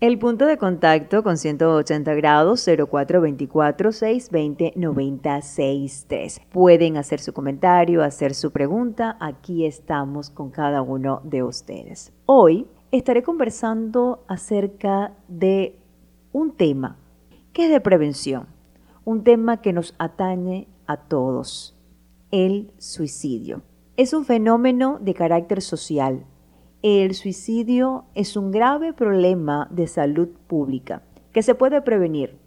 El punto de contacto con 180 grados 0424 620 963. Pueden hacer su comentario, hacer su pregunta. Aquí estamos con cada uno de ustedes. Hoy estaré conversando acerca de un tema que es de prevención, un tema que nos atañe a todos, el suicidio. Es un fenómeno de carácter social el suicidio es un grave problema de salud pública que se puede prevenir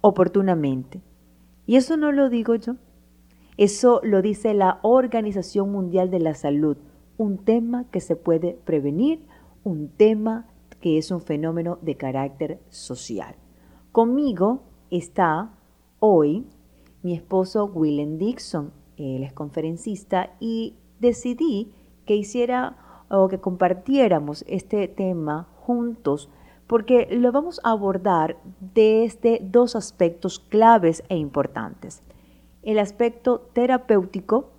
oportunamente. Y eso no lo digo yo, eso lo dice la Organización Mundial de la Salud, un tema que se puede prevenir, un tema que es un fenómeno de carácter social. Conmigo está hoy mi esposo Willem Dixon, él es conferencista y decidí que hiciera o que compartiéramos este tema juntos porque lo vamos a abordar desde dos aspectos claves e importantes. El aspecto terapéutico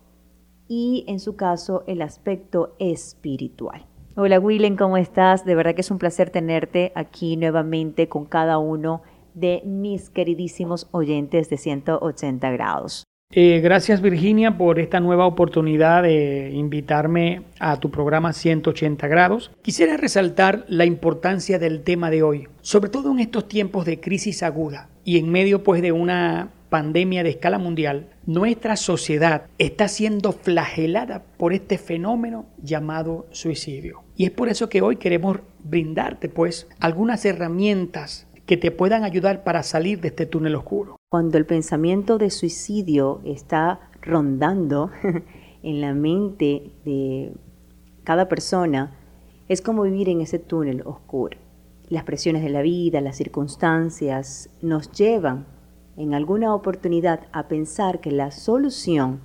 y en su caso el aspecto espiritual. Hola Willen, ¿cómo estás? De verdad que es un placer tenerte aquí nuevamente con cada uno de mis queridísimos oyentes de 180 grados. Eh, gracias Virginia por esta nueva oportunidad de invitarme a tu programa 180 grados. Quisiera resaltar la importancia del tema de hoy, sobre todo en estos tiempos de crisis aguda y en medio pues de una pandemia de escala mundial, nuestra sociedad está siendo flagelada por este fenómeno llamado suicidio. Y es por eso que hoy queremos brindarte pues algunas herramientas que te puedan ayudar para salir de este túnel oscuro. Cuando el pensamiento de suicidio está rondando en la mente de cada persona, es como vivir en ese túnel oscuro. Las presiones de la vida, las circunstancias nos llevan en alguna oportunidad a pensar que la solución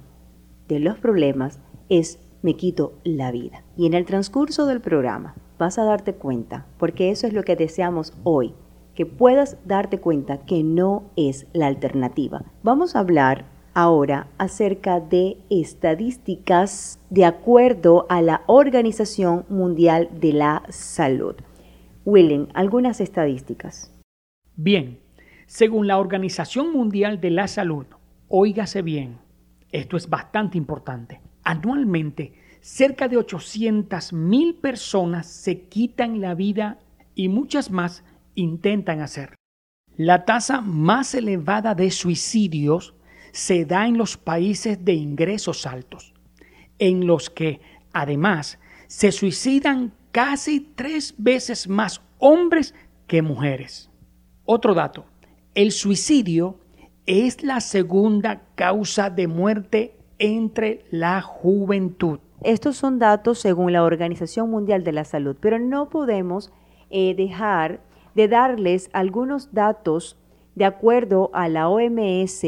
de los problemas es me quito la vida. Y en el transcurso del programa vas a darte cuenta, porque eso es lo que deseamos hoy, que puedas darte cuenta que no es la alternativa. Vamos a hablar ahora acerca de estadísticas de acuerdo a la Organización Mundial de la Salud. Willen, algunas estadísticas. Bien, según la Organización Mundial de la Salud, óigase bien, esto es bastante importante. Anualmente, cerca de 800 mil personas se quitan la vida y muchas más intentan hacer. La tasa más elevada de suicidios se da en los países de ingresos altos, en los que, además, se suicidan casi tres veces más hombres que mujeres. Otro dato, el suicidio es la segunda causa de muerte entre la juventud. Estos son datos según la Organización Mundial de la Salud, pero no podemos eh, dejar de darles algunos datos de acuerdo a la OMS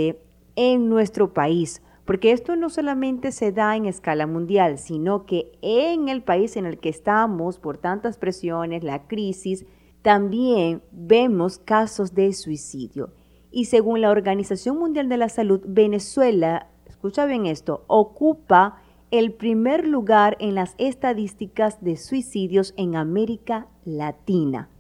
en nuestro país, porque esto no solamente se da en escala mundial, sino que en el país en el que estamos, por tantas presiones, la crisis, también vemos casos de suicidio. Y según la Organización Mundial de la Salud, Venezuela, escucha bien esto, ocupa el primer lugar en las estadísticas de suicidios en América Latina.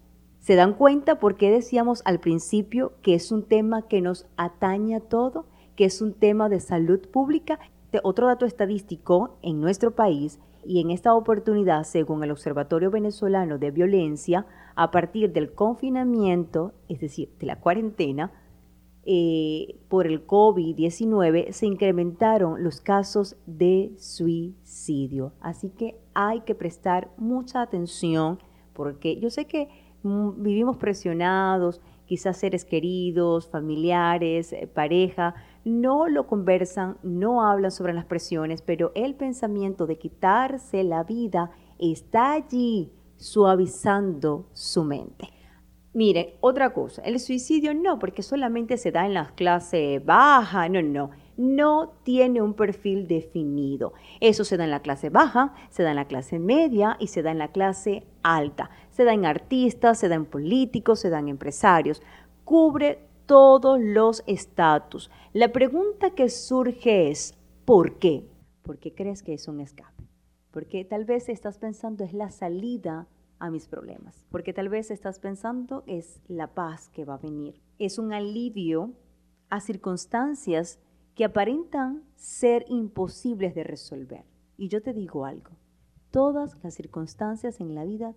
¿Se dan cuenta por qué decíamos al principio que es un tema que nos atañe a todo, que es un tema de salud pública? Otro dato estadístico en nuestro país y en esta oportunidad, según el Observatorio Venezolano de Violencia, a partir del confinamiento, es decir, de la cuarentena, eh, por el COVID-19 se incrementaron los casos de suicidio. Así que hay que prestar mucha atención porque yo sé que vivimos presionados, quizás seres queridos, familiares, eh, pareja, no lo conversan, no hablan sobre las presiones, pero el pensamiento de quitarse la vida está allí suavizando su mente. Miren, otra cosa, el suicidio no, porque solamente se da en la clase baja, no, no no tiene un perfil definido. Eso se da en la clase baja, se da en la clase media y se da en la clase alta. Se da en artistas, se da en políticos, se da en empresarios. Cubre todos los estatus. La pregunta que surge es, ¿por qué? ¿Por qué crees que es un escape? Porque tal vez estás pensando es la salida a mis problemas, porque tal vez estás pensando es la paz que va a venir, es un alivio a circunstancias que aparentan ser imposibles de resolver. Y yo te digo algo, todas las circunstancias en la vida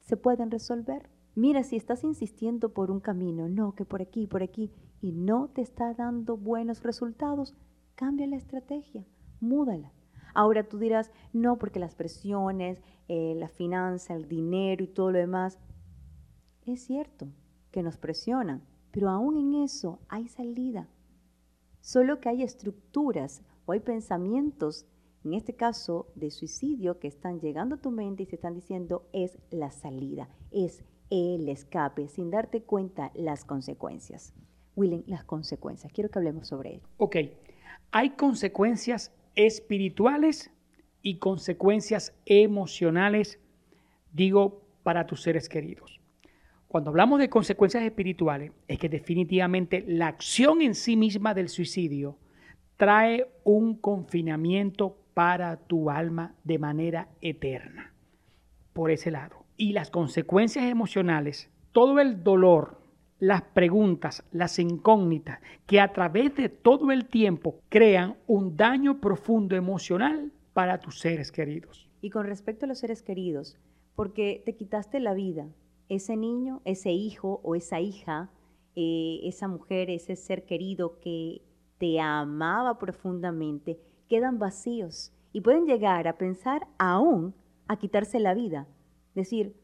se pueden resolver. Mira, si estás insistiendo por un camino, no, que por aquí, por aquí, y no te está dando buenos resultados, cambia la estrategia, múdala. Ahora tú dirás, no, porque las presiones, eh, la finanza, el dinero y todo lo demás, es cierto que nos presionan, pero aún en eso hay salida. Solo que hay estructuras o hay pensamientos, en este caso de suicidio, que están llegando a tu mente y se están diciendo es la salida, es el escape, sin darte cuenta las consecuencias. Willen, las consecuencias. Quiero que hablemos sobre ello. Ok, hay consecuencias espirituales y consecuencias emocionales, digo, para tus seres queridos. Cuando hablamos de consecuencias espirituales, es que definitivamente la acción en sí misma del suicidio trae un confinamiento para tu alma de manera eterna. Por ese lado. Y las consecuencias emocionales, todo el dolor, las preguntas, las incógnitas, que a través de todo el tiempo crean un daño profundo emocional para tus seres queridos. Y con respecto a los seres queridos, porque te quitaste la vida, ese niño, ese hijo o esa hija, eh, esa mujer, ese ser querido que te amaba profundamente, quedan vacíos y pueden llegar a pensar aún a quitarse la vida. Decir,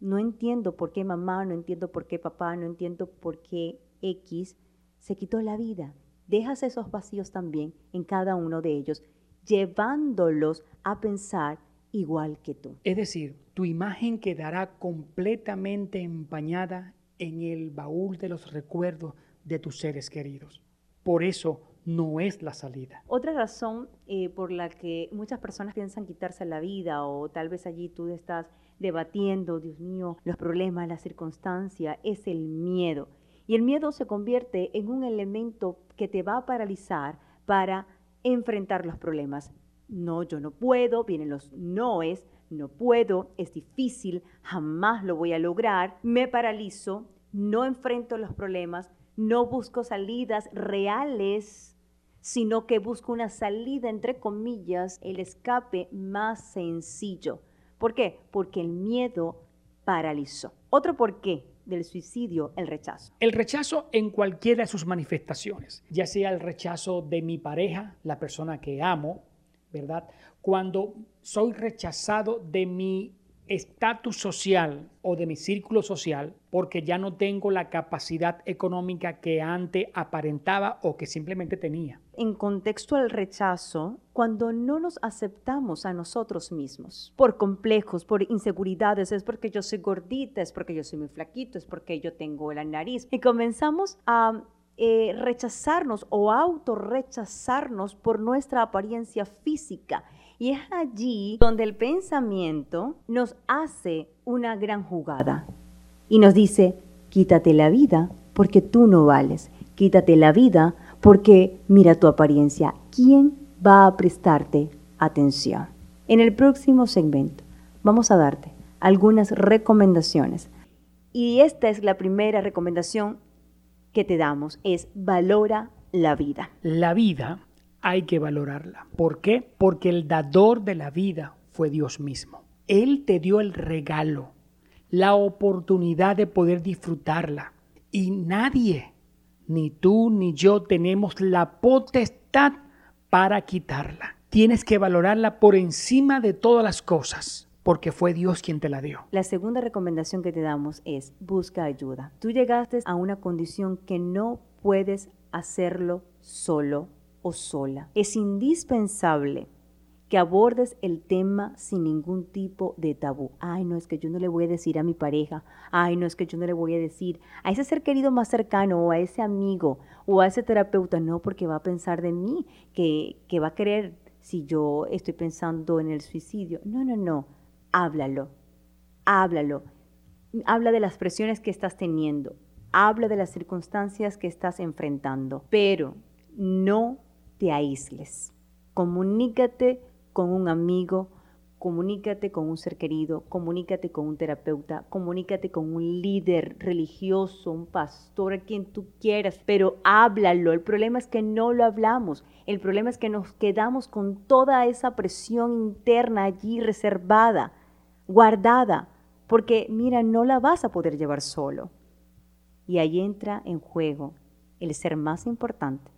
no entiendo por qué mamá, no entiendo por qué papá, no entiendo por qué X se quitó la vida. Dejas esos vacíos también en cada uno de ellos, llevándolos a pensar igual que tú. Es decir, tu imagen quedará completamente empañada en el baúl de los recuerdos de tus seres queridos. Por eso no es la salida. Otra razón eh, por la que muchas personas piensan quitarse la vida o tal vez allí tú estás debatiendo, Dios mío, los problemas, la circunstancia, es el miedo. Y el miedo se convierte en un elemento que te va a paralizar para enfrentar los problemas. No, yo no puedo, vienen los noes, no puedo, es difícil, jamás lo voy a lograr, me paralizo, no enfrento los problemas, no busco salidas reales, sino que busco una salida, entre comillas, el escape más sencillo. ¿Por qué? Porque el miedo paralizó. Otro por qué del suicidio, el rechazo. El rechazo en cualquiera de sus manifestaciones, ya sea el rechazo de mi pareja, la persona que amo, ¿verdad? Cuando soy rechazado de mi estatus social o de mi círculo social porque ya no tengo la capacidad económica que antes aparentaba o que simplemente tenía. En contexto al rechazo, cuando no nos aceptamos a nosotros mismos por complejos, por inseguridades, es porque yo soy gordita, es porque yo soy muy flaquito, es porque yo tengo la nariz y comenzamos a eh, rechazarnos o autorrechazarnos por nuestra apariencia física. Y es allí donde el pensamiento nos hace una gran jugada y nos dice, quítate la vida porque tú no vales, quítate la vida porque mira tu apariencia, ¿quién va a prestarte atención? En el próximo segmento vamos a darte algunas recomendaciones. Y esta es la primera recomendación que te damos, es valora la vida. La vida hay que valorarla. ¿Por qué? Porque el dador de la vida fue Dios mismo. Él te dio el regalo, la oportunidad de poder disfrutarla. Y nadie, ni tú ni yo, tenemos la potestad para quitarla. Tienes que valorarla por encima de todas las cosas porque fue Dios quien te la dio. La segunda recomendación que te damos es busca ayuda. Tú llegaste a una condición que no puedes hacerlo solo o sola. Es indispensable que abordes el tema sin ningún tipo de tabú. Ay, no es que yo no le voy a decir a mi pareja, ay, no es que yo no le voy a decir a ese ser querido más cercano o a ese amigo o a ese terapeuta, no, porque va a pensar de mí, que, que va a querer si yo estoy pensando en el suicidio. No, no, no, háblalo, háblalo. Habla de las presiones que estás teniendo, habla de las circunstancias que estás enfrentando, pero no te aísles. Comunícate con un amigo, comunícate con un ser querido, comunícate con un terapeuta, comunícate con un líder religioso, un pastor, a quien tú quieras, pero háblalo. El problema es que no lo hablamos. El problema es que nos quedamos con toda esa presión interna allí reservada, guardada, porque mira, no la vas a poder llevar solo. Y ahí entra en juego el ser más importante,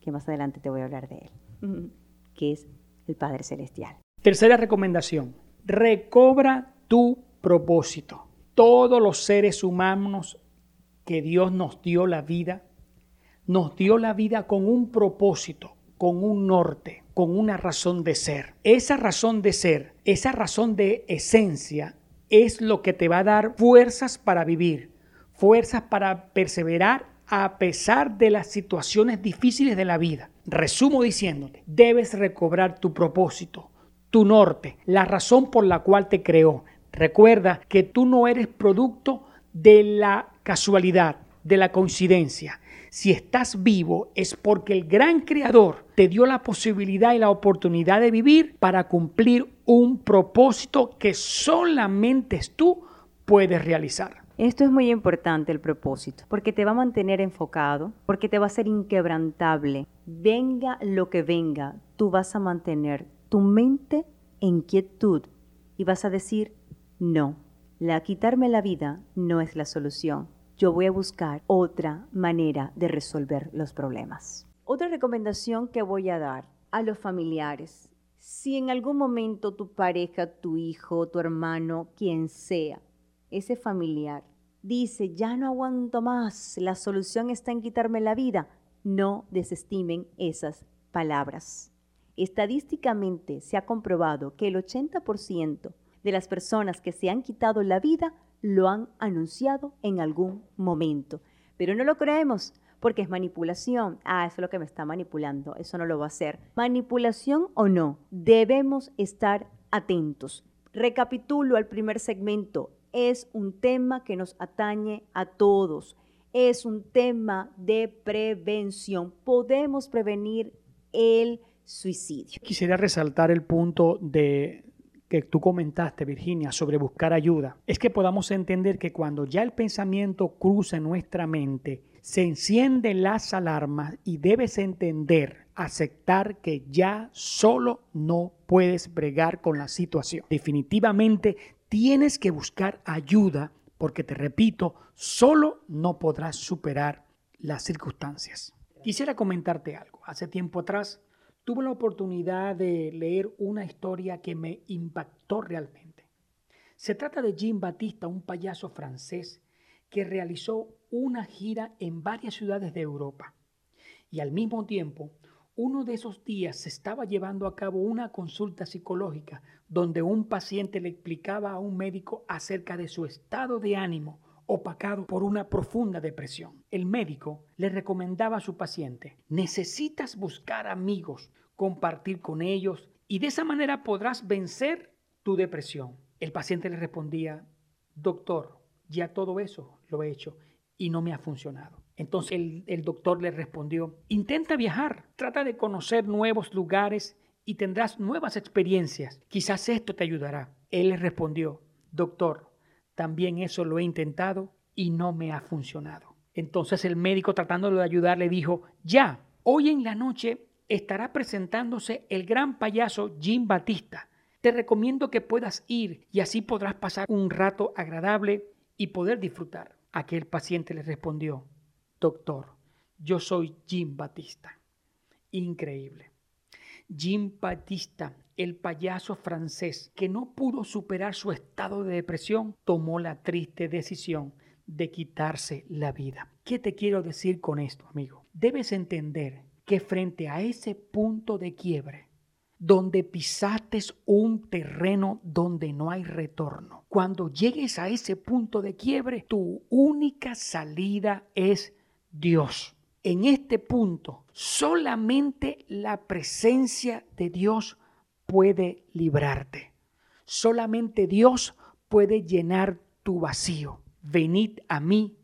que más adelante te voy a hablar de él, que es el Padre Celestial. Tercera recomendación, recobra tu propósito. Todos los seres humanos que Dios nos dio la vida, nos dio la vida con un propósito, con un norte, con una razón de ser. Esa razón de ser, esa razón de esencia es lo que te va a dar fuerzas para vivir, fuerzas para perseverar a pesar de las situaciones difíciles de la vida. Resumo diciéndote, debes recobrar tu propósito, tu norte, la razón por la cual te creó. Recuerda que tú no eres producto de la casualidad, de la coincidencia. Si estás vivo es porque el gran creador te dio la posibilidad y la oportunidad de vivir para cumplir un propósito que solamente tú puedes realizar. Esto es muy importante, el propósito, porque te va a mantener enfocado, porque te va a ser inquebrantable. Venga lo que venga, tú vas a mantener tu mente en quietud y vas a decir, no, la quitarme la vida no es la solución. Yo voy a buscar otra manera de resolver los problemas. Otra recomendación que voy a dar a los familiares. Si en algún momento tu pareja, tu hijo, tu hermano, quien sea, ese familiar, dice, ya no aguanto más, la solución está en quitarme la vida, no desestimen esas palabras. Estadísticamente se ha comprobado que el 80% de las personas que se han quitado la vida lo han anunciado en algún momento. Pero no lo creemos porque es manipulación. Ah, eso es lo que me está manipulando. Eso no lo va a hacer. Manipulación o no, debemos estar atentos. Recapitulo al primer segmento. Es un tema que nos atañe a todos. Es un tema de prevención. Podemos prevenir el suicidio. Quisiera resaltar el punto de que tú comentaste, Virginia, sobre buscar ayuda. Es que podamos entender que cuando ya el pensamiento cruza en nuestra mente, se encienden las alarmas y debes entender, aceptar que ya solo no puedes bregar con la situación. Definitivamente tienes que buscar ayuda porque te repito, solo no podrás superar las circunstancias. Quisiera comentarte algo. Hace tiempo atrás tuve la oportunidad de leer una historia que me impactó realmente. Se trata de Jean Batista, un payaso francés que realizó una gira en varias ciudades de Europa. Y al mismo tiempo, uno de esos días se estaba llevando a cabo una consulta psicológica donde un paciente le explicaba a un médico acerca de su estado de ánimo opacado por una profunda depresión. El médico le recomendaba a su paciente, necesitas buscar amigos, compartir con ellos y de esa manera podrás vencer tu depresión. El paciente le respondía, doctor, ya todo eso lo he hecho y no me ha funcionado. Entonces el, el, doctor le respondió, intenta viajar, trata de conocer nuevos lugares y tendrás nuevas experiencias. Quizás esto te ayudará. Él le respondió, doctor, también eso lo he intentado y no me ha funcionado. Entonces el médico tratándolo de ayudar le dijo, ya, hoy en la noche estará presentándose el gran payaso Jim Batista. Te recomiendo que puedas ir y así podrás pasar un rato agradable y poder disfrutar. Aquel paciente le respondió, doctor, yo soy Jim Batista. Increíble. Jim Batista el payaso francés, que no pudo superar su estado de depresión, tomó la triste decisión de quitarse la vida. ¿Qué te quiero decir con esto, amigo? Debes entender que frente a ese punto de quiebre, donde pisates un terreno donde no hay retorno, cuando llegues a ese punto de quiebre, tu única salida es Dios. En este punto, solamente la presencia de Dios puede librarte. Solamente Dios puede llenar tu vacío. Venid a mí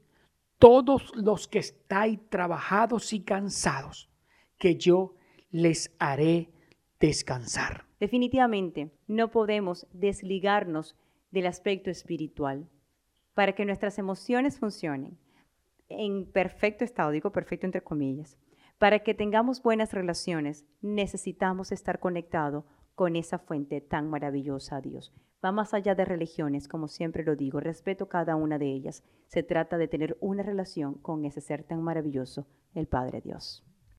todos los que estáis trabajados y cansados, que yo les haré descansar. Definitivamente no podemos desligarnos del aspecto espiritual para que nuestras emociones funcionen en perfecto estado, digo perfecto entre comillas. Para que tengamos buenas relaciones necesitamos estar conectados con esa fuente tan maravillosa Dios. Va más allá de religiones, como siempre lo digo, respeto cada una de ellas. Se trata de tener una relación con ese ser tan maravilloso, el Padre Dios.